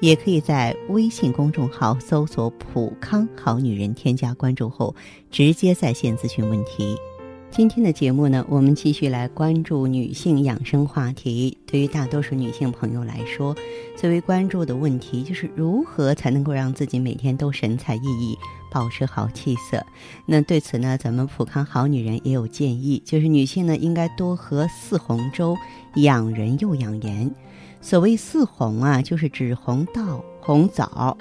也可以在微信公众号搜索“普康好女人”，添加关注后直接在线咨询问题。今天的节目呢，我们继续来关注女性养生话题。对于大多数女性朋友来说，最为关注的问题就是如何才能够让自己每天都神采奕奕，保持好气色。那对此呢，咱们普康好女人也有建议，就是女性呢应该多喝四红粥，养人又养颜。所谓四红啊，就是指红豆、红枣，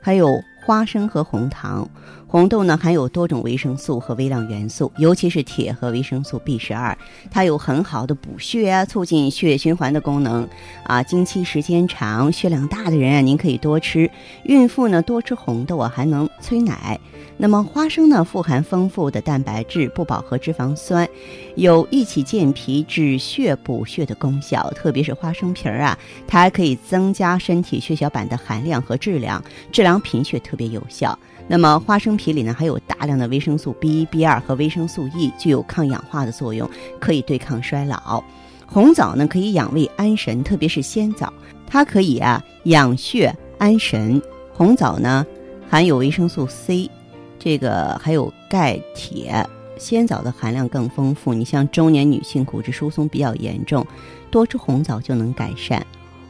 还有花生和红糖。红豆呢含有多种维生素和微量元素，尤其是铁和维生素 B 十二，它有很好的补血啊、促进血液循环的功能。啊，经期时间长、血量大的人啊，您可以多吃。孕妇呢多吃红豆啊，还能催奶。那么花生呢，富含丰富的蛋白质、不饱和脂肪酸，有益气健脾、止血补血的功效。特别是花生皮儿啊，它还可以增加身体血小板的含量和质量，治疗贫血特别有效。那么花生皮里呢，还有大量的维生素 B 一、B 二和维生素 E，具有抗氧化的作用，可以对抗衰老。红枣呢，可以养胃安神，特别是鲜枣，它可以啊养血安神。红枣呢，含有维生素 C，这个还有钙、铁。鲜枣的含量更丰富。你像中年女性骨质疏松比较严重，多吃红枣就能改善。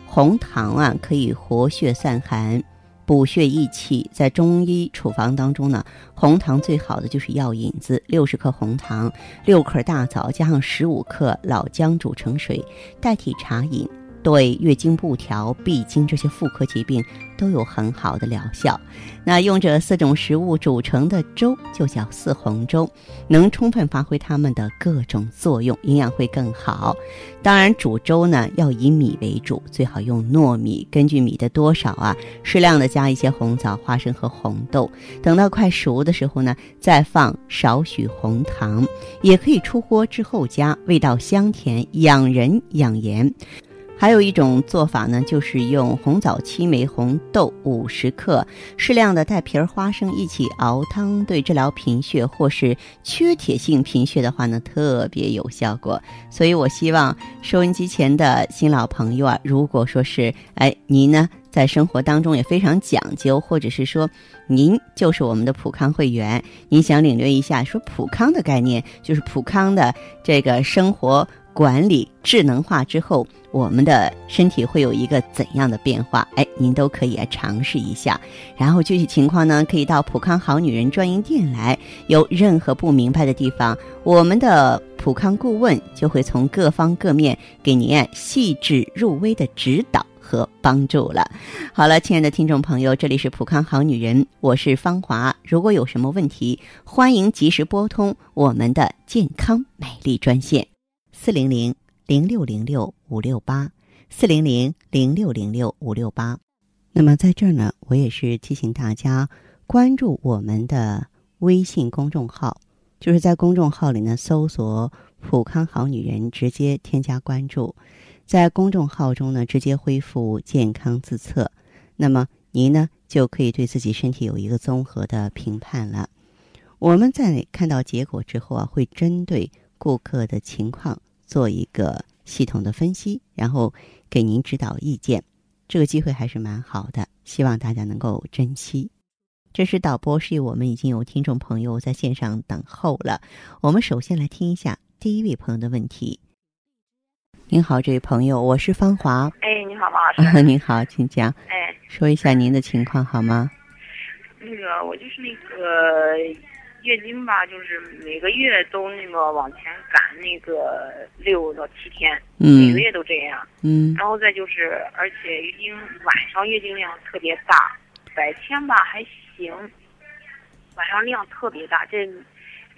红糖啊，可以活血散寒。补血益气，在中医处方当中呢，红糖最好的就是药引子，六十克红糖，六克大枣，加上十五克老姜煮成水，代替茶饮。对月经不调、闭经这些妇科疾病都有很好的疗效。那用这四种食物煮成的粥就叫四红粥，能充分发挥它们的各种作用，营养会更好。当然，煮粥呢要以米为主，最好用糯米。根据米的多少啊，适量的加一些红枣、花生和红豆。等到快熟的时候呢，再放少许红糖，也可以出锅之后加，味道香甜，养人养颜。还有一种做法呢，就是用红枣七枚、红豆五十克，适量的带皮儿花生一起熬汤，对治疗贫血或是缺铁性贫血的话呢，特别有效果。所以我希望收音机前的新老朋友啊，如果说是哎您呢在生活当中也非常讲究，或者是说您就是我们的普康会员，您想领略一下说普康的概念，就是普康的这个生活。管理智能化之后，我们的身体会有一个怎样的变化？哎，您都可以来尝试一下。然后具体情况呢，可以到普康好女人专营店来。有任何不明白的地方，我们的普康顾问就会从各方各面给您细致入微的指导和帮助了。好了，亲爱的听众朋友，这里是普康好女人，我是芳华。如果有什么问题，欢迎及时拨通我们的健康美丽专线。四零零零六零六五六八，四零零零六零六五六八。那么在这儿呢，我也是提醒大家关注我们的微信公众号，就是在公众号里呢搜索“普康好女人”，直接添加关注，在公众号中呢直接恢复健康自测，那么您呢就可以对自己身体有一个综合的评判了。我们在看到结果之后啊，会针对顾客的情况。做一个系统的分析，然后给您指导意见，这个机会还是蛮好的，希望大家能够珍惜。这是导播示意我们已经有听众朋友在线上等候了，我们首先来听一下第一位朋友的问题。您好，这位朋友，我是芳华。哎，你好，王老师。您好，请讲。哎，说一下您的情况好吗？那个，我就是那个。月经吧，就是每个月都那个往前赶那个六到七天，嗯每个月都这样。嗯。然后再就是，而且月经晚上月经量特别大，白天吧还行，晚上量特别大，这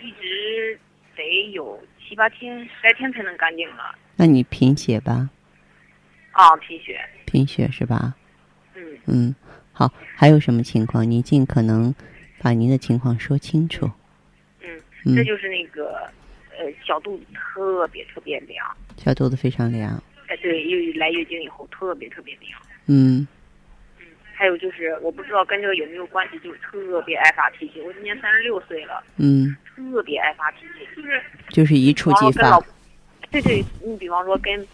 一直得有七八天、十来天才能干净了。那你贫血吧？啊，贫血。贫血是吧？嗯。嗯，好，还有什么情况？您尽可能。把您的情况说清楚。嗯，嗯这就是那个呃小肚子特别特别凉，小肚子非常凉。哎对，又来月经以后特别特别凉。嗯嗯，还有就是我不知道跟这个有没有关系，就是特别爱发脾气。我今年三十六岁了，嗯，特别爱发脾气，就是就是一触即发。对对，你比方说跟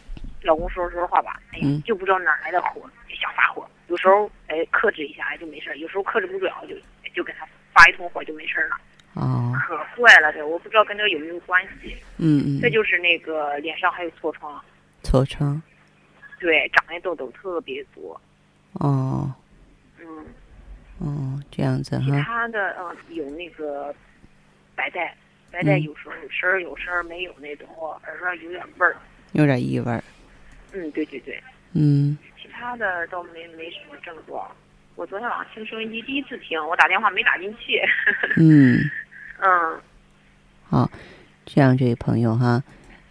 老公说说话吧，哎呀，嗯就不知道哪儿来的火，就想发火。有时候哎克制一下就没事儿，有时候克制不了就就跟他发一通火就没事儿了，哦，可坏了这，我不知道跟这个有没有关系。嗯嗯，这就是那个脸上还有痤疮，痤疮。对，长的痘痘特别多。哦嗯，哦，这样子哈其。他的嗯有那个白带，白带嗯有时候有声儿有声儿没有那种，耳朵有点味儿。有点异味儿。嗯，对对对，嗯其他的倒没没什么症状。我昨天晚上听收音机第一次听，我打电话没打进去。嗯，嗯好，这样这位朋友哈，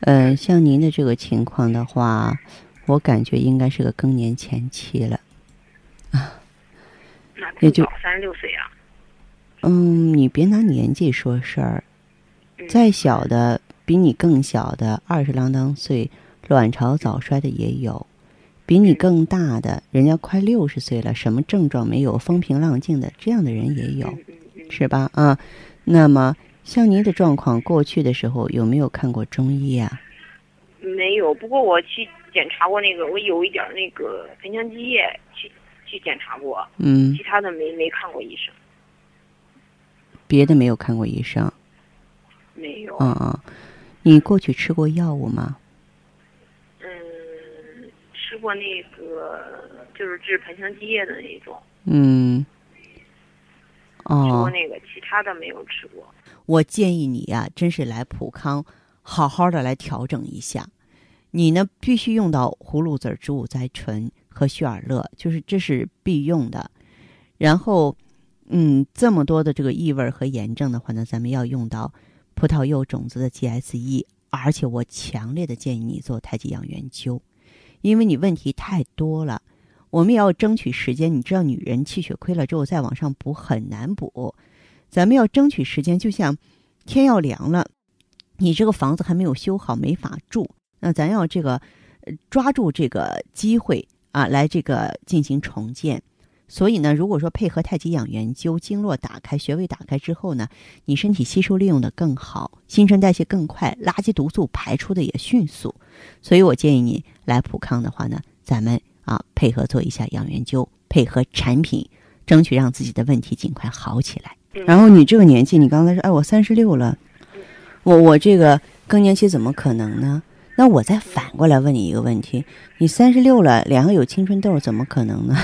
呃，像您的这个情况的话，我感觉应该是个更年前期了。那也就，三十六岁啊。嗯，你别拿年纪说事儿，嗯再小的比你更小的二十郎当岁，卵巢早衰的也有；比你更大的，人家快六十岁了，什么症状没有，风平浪静的，这样的人也有，是吧？啊，那么像您的状况，过去的时候有没有看过中医啊？没有。不过我去检查过那个，我有一点儿那个盆腔积液，去去检查过，嗯其，他的没没看过医生，别的没有看过医生。没有。嗯嗯，你过去吃过药物吗？嗯，吃过那个就是治盆腔积液的那种，嗯。吃过哦，那个，其他的没有吃过。我建议你呀、真是来普康，好好的来调整一下。你呢，必须用到葫芦籽植物甾醇和血尔乐，就是这是必用的。然后，嗯，这么多的这个异味和炎症的话呢，咱们要用到葡萄柚种子的 GSE，，而且我强烈的建议你做太极养元灸，因为你问题太多了。我们也要争取时间，你知道，女人气血亏了之后再往上补很难补，咱们要争取时间，就像天要凉了，你这个房子还没有修好，没法住，那咱要这个抓住这个机会啊，来这个进行重建。所以呢，如果说配合太极养元灸，经络打开，穴位打开之后呢，你身体吸收利用的更好，新陈代谢更快，垃圾毒素排出的也迅速。所以我建议你来普康的话呢，咱们啊配合做一下养元灸，配合产品，争取让自己的问题尽快好起来。嗯然后你这个年纪，你刚才说，哎，我三十六了，我我这个更年期怎么可能呢？那我再反过来问你一个问题：你三十六了，脸上有青春痘，怎么可能呢？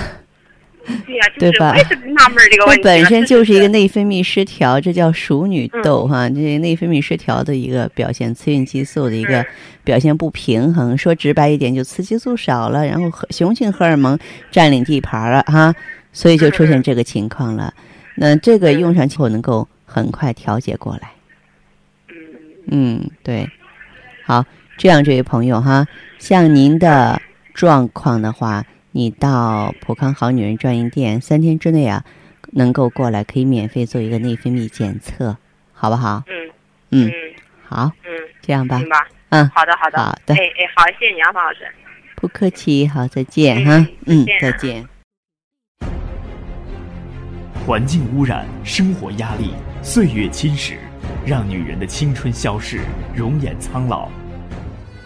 对呀、就是对吧我也是纳闷这个问题了。这本身就是一个内分泌失调，这叫熟女痘哈，这内分泌失调的一个表现，雌孕激素的一个嗯表现不平衡。说直白一点，就雌激素少了，然后雄性荷尔蒙占领地盘了哈，所以就出现这个情况了。那这个用上之后能够很快调节过来。嗯嗯，对，好，这样这位朋友哈，像您的状况的话，你到普康好女人专营店三天之内啊，能够过来可以免费做一个内分泌检测，好不好？嗯嗯嗯，好，嗯，这样吧行，吧。嗯，好的好的。好的哎哎，好，谢谢你啊，方老师。不客气，好，再见嗯哈，嗯，再见。环境污染、生活压力、岁月侵蚀，让女人的青春消逝，容颜苍老。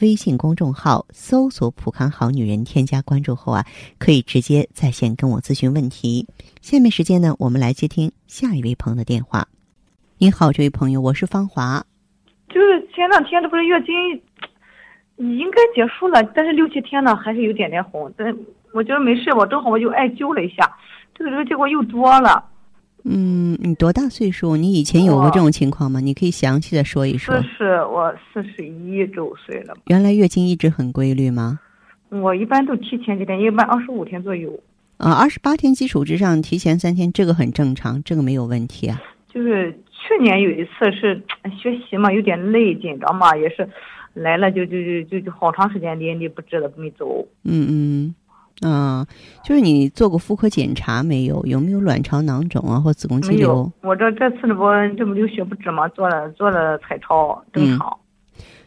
微信公众号搜索“普康好女人”，添加关注后啊，可以直接在线跟我咨询问题。下面时间呢，我们来接听下一位朋友的电话。您好，这位朋友，我是芳华。就是前两天，这不是月经应该结束了，但是六七天呢，还是有点点红。但我觉得没事，我正好我就艾灸了一下，这个时候结果又多了。嗯，你多大岁数？你以前有过这种情况吗？你可以详细的说一说。四十，我四十一周岁了。原来月经一直很规律吗？我一般都提前几天，一般二十五天左右。啊，二十八天基础之上提前三天，这个很正常，这个没有问题啊。就是去年有一次是学习嘛，有点累，紧张嘛，也是来了就就就就就好长时间连理不治的没走。嗯嗯。嗯，就是你做过妇科检查没有？有没有卵巢囊肿啊，或子宫肌瘤？我这这次这不这不流血不止吗？做了做了彩超，正常。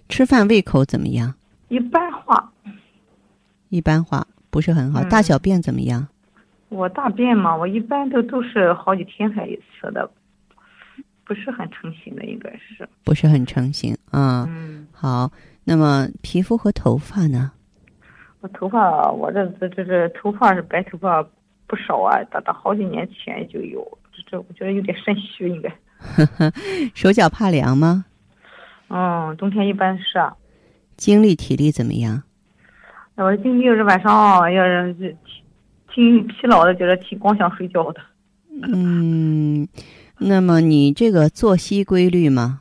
吃饭胃口怎么样？一般化。一般化，不是很好。大小便怎么样？我大便嘛，我一般都都是好几天才一次的，不是很成型的，应该是。不是很成型啊。嗯。好，那么皮肤和头发呢？我头发，我这这这这头发是白头发不少啊，大大好几年前就有，这这我觉得有点肾虚应该。手脚怕凉吗？嗯，冬天一般是。精力体力怎么样？我精力是晚上要是挺疲劳的，觉得挺光想睡觉的。嗯，那么你这个作息规律吗？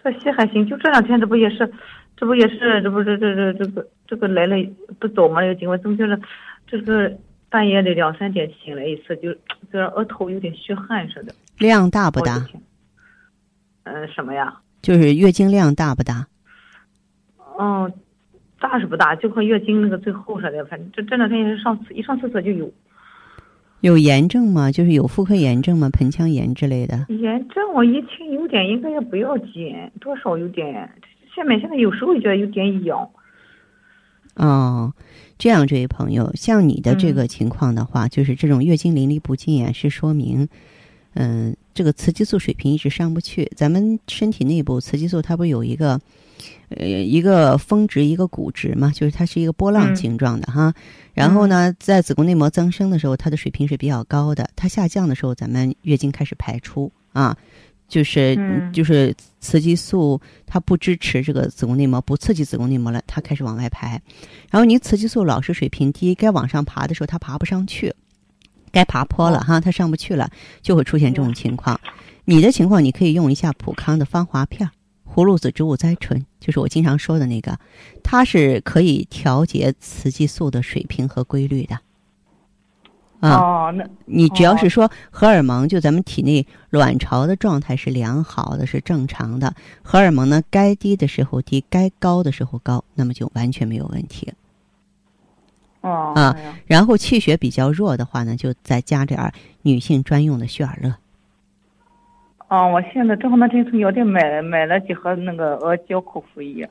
作息还行，就这两天这不也是。这不也是，这不这这这这个这个来了不走吗？这个情况总觉得，这个半夜里两三点醒来一次，就这额头有点虚汗似的。量大不大？嗯，什么呀？就是月经量大不大？嗯，大是不大，就和月经那个最后似的。反正这这两天也是上次一上厕所就有。有炎症吗？就是有妇科炎症吗？盆腔炎之类的？炎症我一听有点，应该也不要紧，多少有点。下面现在有时候觉得有点痒。哦，这样，这位朋友，像你的这个情况的话，就是这种月经淋漓不尽啊，是说明，嗯，这个雌激素水平一直上不去。咱们身体内部雌激素它不是有一个，呃，一个峰值，一个谷值嘛，就是它是一个波浪形状的哈。然后呢，在子宫内膜增生的时候，它的水平是比较高的；它下降的时候，咱们月经开始排出啊。就是就是雌激素它不支持这个子宫内膜，不刺激子宫内膜了，它开始往外排。然后你雌激素老是水平低，该往上爬的时候它爬不上去，该爬坡了哈，它上不去了，就会出现这种情况。你的情况你可以用一下普康的芳华片，葫芦籽植物甾醇，就是我经常说的那个，它是可以调节雌激素的水平和规律的。哦，那你只要是说荷尔蒙，就咱们体内卵巢的状态是良好的，是正常的，荷尔蒙呢该低的时候低，该高的时候高，那么就完全没有问题。哦啊，然后气血比较弱的话呢，就再加点儿女性专用的血尔乐。哦，我现在正好那天从药店买买了几盒那个阿胶口服液。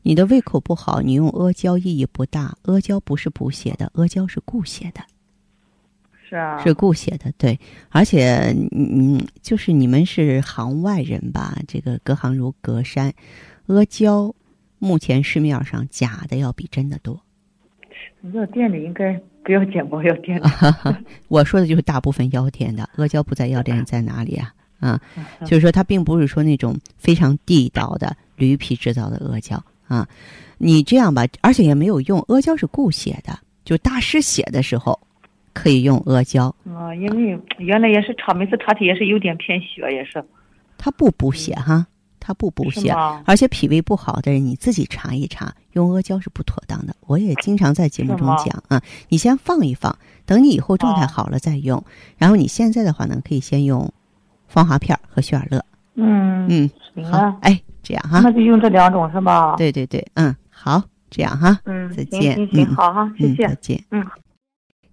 你的胃口不好，你用阿胶意义不大。阿胶不是补血的，阿胶是固血的。是啊，是固写的，对，而且嗯，就是你们是行外人吧？这个隔行如隔山，阿胶目前市面上假的要比真的多。药店里应该不要捡包药店的。我说的就是大部分药店的阿胶不在药店在哪里啊？啊，就是说它并不是说那种非常地道的驴皮制造的阿胶啊。你这样吧，而且也没有用，阿胶是固写的，就大师写的时候。可以用阿胶啊，因为原来也是查，每次查体也是有点偏血，也是。它不补血哈，它不补血，而且脾胃不好的人，你自己查一查，用阿胶是不妥当的。我也经常在节目中讲啊，你先放一放，等你以后状态好了再用。然后你现在的话呢，可以先用芳华片和血尔乐。嗯嗯，好，哎，这样哈。那就用这两种是吧？对对对，嗯，好，这样哈。嗯，再见。行行，好哈，谢谢。再见。嗯。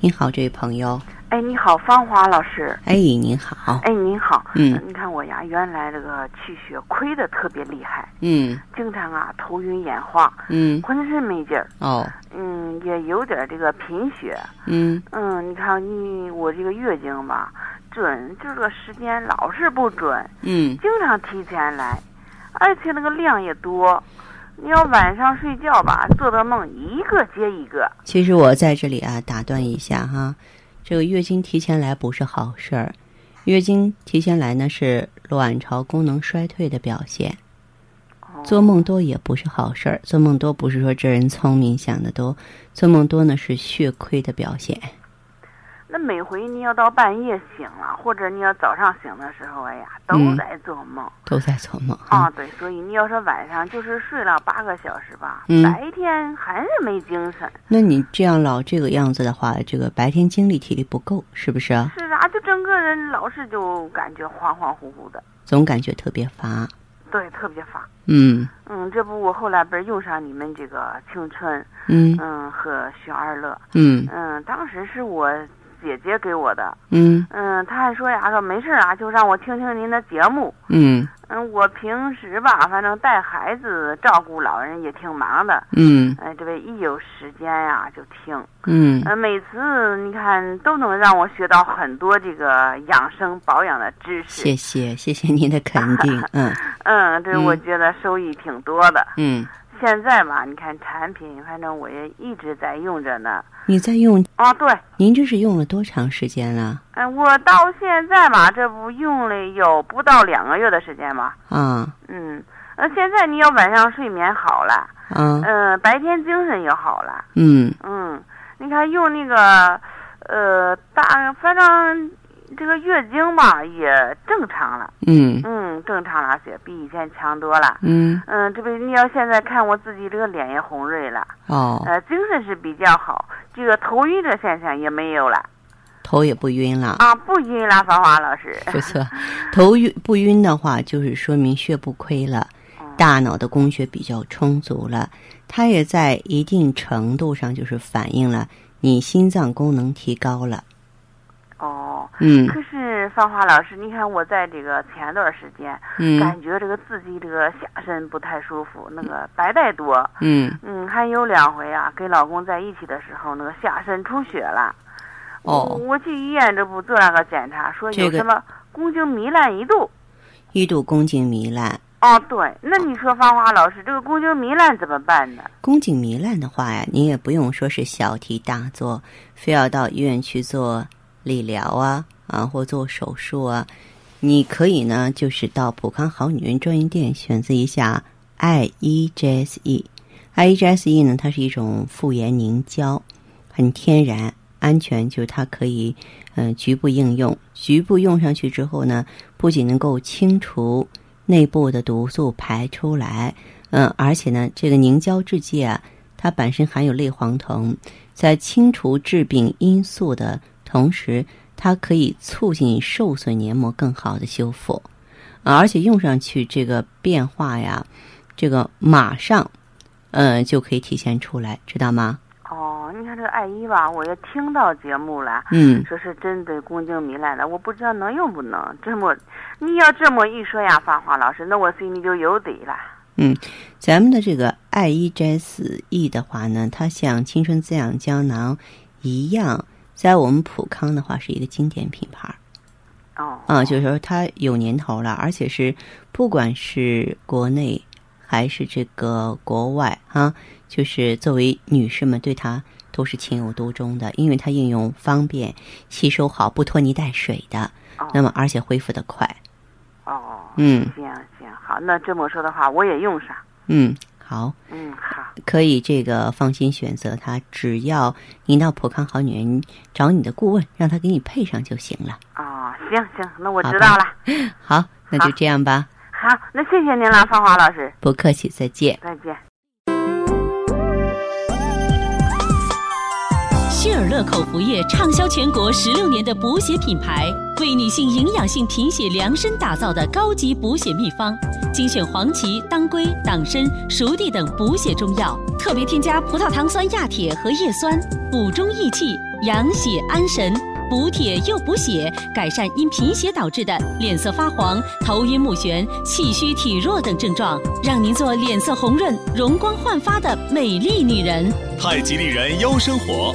您好，这位朋友。哎，你好，芳华老师。哎，您好。哎，您好。嗯，你看我呀，原来这个气血亏的特别厉害。嗯。经常啊，头晕眼花。嗯。浑身没劲儿。哦。嗯，也有点这个贫血。嗯。嗯，你看你我这个月经吧，准就这个时间老是不准。嗯。经常提前来，而且那个量也多。你要晚上睡觉吧，做的梦一个接一个。其实我在这里啊，打断一下哈。这个月经提前来不是好事儿，月经提前来呢是卵巢功能衰退的表现。做梦多也不是好事儿，做梦多不是说这人聪明想的多，做梦多呢是血亏的表现。那每回你要到半夜醒了，或者你要早上醒的时候，哎呀，都在做梦，都在做梦啊。对，所以你要说晚上就是睡了八个小时吧，嗯、白天还是没精神。那你这样老这个样子的话，这个白天精力体力不够，是不是？是啊，就整个人老是就感觉恍恍惚惚的，总感觉特别乏。对，特别乏。嗯嗯，这不我后来不是用上你们这个青春，嗯嗯和寻二乐，嗯嗯，当时是我。姐姐给我的，嗯。嗯，她还说呀，说没事啊，就让我听听您的节目，嗯。嗯，我平时吧，反正带孩子、照顾老人也挺忙的，嗯，哎，这位一有时间呀就听，嗯，呃，每次你看都能让我学到很多这个养生保养的知识。谢谢，谢谢您的肯定，嗯。嗯，这我觉得收益挺多的。嗯，现在嘛，你看产品，反正我也一直在用着呢。你在用啊？对，您这是用了多长时间了？哎，我到现在嘛，这不用了有不到两个月的时间嘛？啊，嗯，呃，现在你要晚上睡眠好了，啊，嗯，白天精神也好了，嗯嗯，你看用那个，呃，大反正这个月经吧也正常了，嗯。嗯，正常了些，比以前强多了。嗯，嗯，这不你要现在看我自己这个脸也红润了，哦，呃，精神是比较好，这个头晕的现象也没有了。头也不晕了。啊，不晕了，芳华老师。不错，头晕不晕的话，就是说明血不亏了，大脑的供血比较充足了，它也在一定程度上就是反映了你心脏功能提高了。哦，嗯。可是芳华老师，你看我在这个前段时间，嗯，感觉这个自己这个下身不太舒服，那个白带多。嗯嗯，还有两回啊，跟老公在一起的时候，那个下身出血了。哦，我去医院这不做了个检查，说有什么宫颈糜烂一度，一度宫颈糜烂。哦，对，那你说芳华老师，这个宫颈糜烂怎么办呢？宫颈糜烂的话呀，你也不用说是小题大做，非要到医院去做理疗啊啊，或做手术啊。你可以呢，就是到普康好女人专营店选择一下 IEGSE。IEGSE 呢，它是一种复原凝胶，很天然。安全就是它可以，嗯、局部应用。局部用上去之后呢，不仅能够清除内部的毒素排出来，嗯、而且呢，这个凝胶制剂啊，它本身含有类黄酮，在清除致病因素的同时，它可以促进受损黏膜更好的修复，啊，而且用上去这个变化呀，这个马上，嗯、呃，就可以体现出来，知道吗？哦，你看这个艾依吧，我也听到节目了，嗯，说是针对宫颈糜烂的，我不知道能用不能。这么，你要这么一说呀，芳华老师，那我心里就有底了。嗯，咱们的这个艾依摘丝 E 的话呢，它像青春滋养胶囊一样，在我们普康的话是一个经典品牌。哦，啊，就是说它有年头了，而且是不管是国内还是这个国外啊，就是作为女士们对它都是情有独钟的，因为它应用方便、吸收好、不拖泥带水的，哦、那么而且恢复的快。哦，嗯，行行好，那这么说的话，我也用上。嗯，好。嗯，好。可以这个放心选择他，只要您到普康好女人找你的顾问，让他给你配上就行了。哦，行行，那我知道了。好，那就这样吧。好，那谢谢您了，芳华老师，不客气，再见。再见。希尔乐口服液畅销全国十六年的补血品牌，为女性营养性贫血量身打造的高级补血秘方，精选黄芪、当归、党参、熟地等补血中药，特别添加葡萄糖酸亚铁和叶酸，补中益气，养血安神。补铁又补血，改善因贫血导致的脸色发黄、头晕目眩、气虚体弱等症状，让您做脸色红润、容光焕发的美丽女人。太极丽人优生活，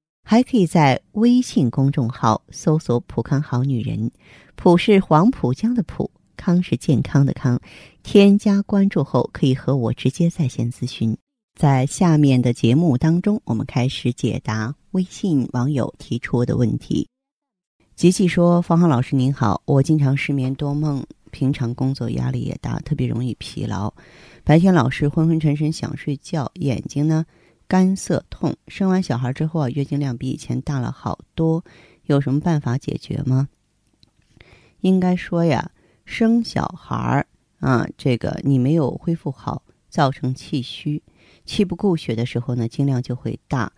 还可以在微信公众号搜索“浦康好女人”，浦是黄浦江的浦，康是健康的康。添加关注后，可以和我直接在线咨询。在下面的节目当中，我们开始解答微信网友提出的问题。吉吉说：“方浩老师您好，我经常失眠多梦，平常工作压力也大，特别容易疲劳，白天老是昏昏沉沉想睡觉，眼睛呢干涩痛。生完小孩之后啊，月经量比以前大了好多，有什么办法解决吗？应该说呀，生小孩啊，这个你没有恢复好，造成气虚，气不固血的时候呢，经量就会大。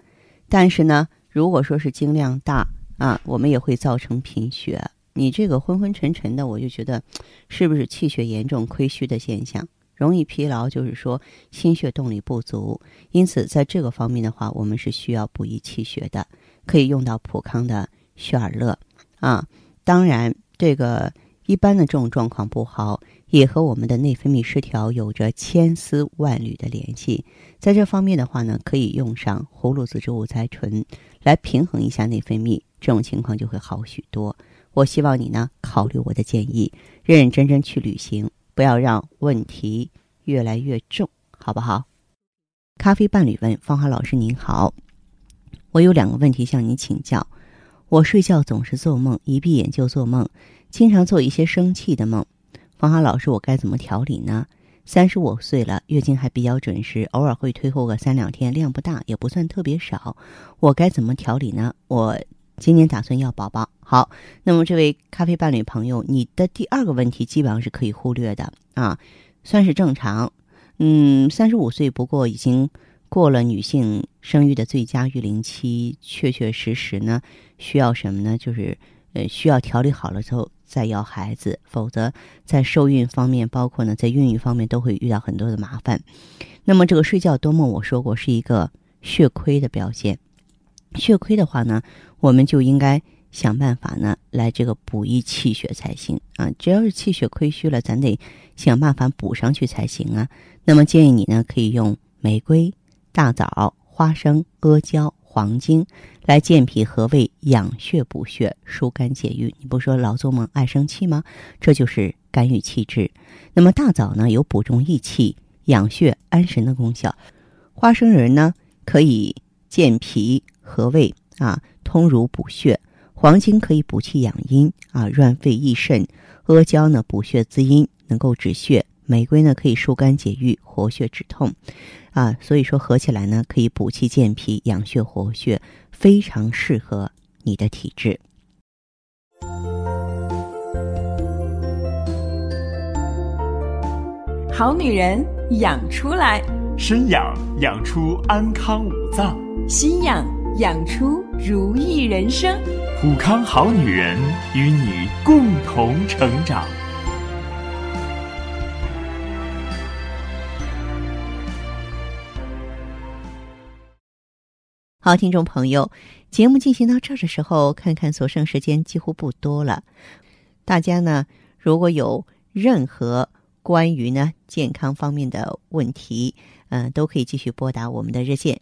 但是呢，如果说是经量大，啊，我们也会造成贫血。你这个昏昏沉沉的，我就觉得，是不是气血严重亏虚的现象？容易疲劳，就是说心血动力不足。因此，在这个方面的话，我们是需要补益气血的，可以用到普康的血尔乐。啊，当然，这个一般的这种状况不好，也和我们的内分泌失调有着千丝万缕的联系。在这方面的话呢，可以用上葫芦籽植物甾醇来平衡一下内分泌。这种情况就会好许多。我希望你呢考虑我的建议，认认真真去履行，不要让问题越来越重，好不好？咖啡伴侣问芳华老师您好，我有两个问题向您请教。我睡觉总是做梦，一闭眼就做梦，经常做一些生气的梦。芳华老师，我该怎么调理呢？三十五岁了，月经还比较准时，偶尔会推后个三两天，量不大，也不算特别少。我该怎么调理呢？我。今年打算要宝宝，好，那么这位咖啡伴侣朋友，你的第二个问题基本上是可以忽略的啊，算是正常。嗯，三十五岁，不过已经过了女性生育的最佳育龄期，确确实实呢，需要什么呢？就是呃，需要调理好了之后再要孩子，否则在受孕方面，包括呢在孕育方面都会遇到很多的麻烦。那么这个睡觉多梦，我说过是一个血亏的表现。血亏的话呢，我们就应该想办法呢，来这个补益气血才行啊。只要是气血亏虚了，咱得想办法补上去才行啊。那么建议你呢，可以用玫瑰、大枣、花生、阿胶、黄精来健脾和胃、养血补血、疏肝解郁。你不说老做梦、爱生气吗？这就是肝郁气滞。那么大枣呢，有补中益气、养血安神的功效。花生仁呢，可以健脾。和胃啊，通乳补血；黄精可以补气养阴啊，润肺益肾；阿胶呢补血滋阴，能够止血；玫瑰呢可以疏肝解郁、活血止痛，啊，所以说合起来呢可以补气健脾、养血活血，非常适合你的体质。好女人养出来，身养养出安康五脏，心养。养出如意人生，普康好女人与你共同成长。好，听众朋友，节目进行到这儿的时候，看看所剩时间几乎不多了。大家呢，如果有任何关于呢健康方面的问题，嗯，都可以继续拨打我们的热线。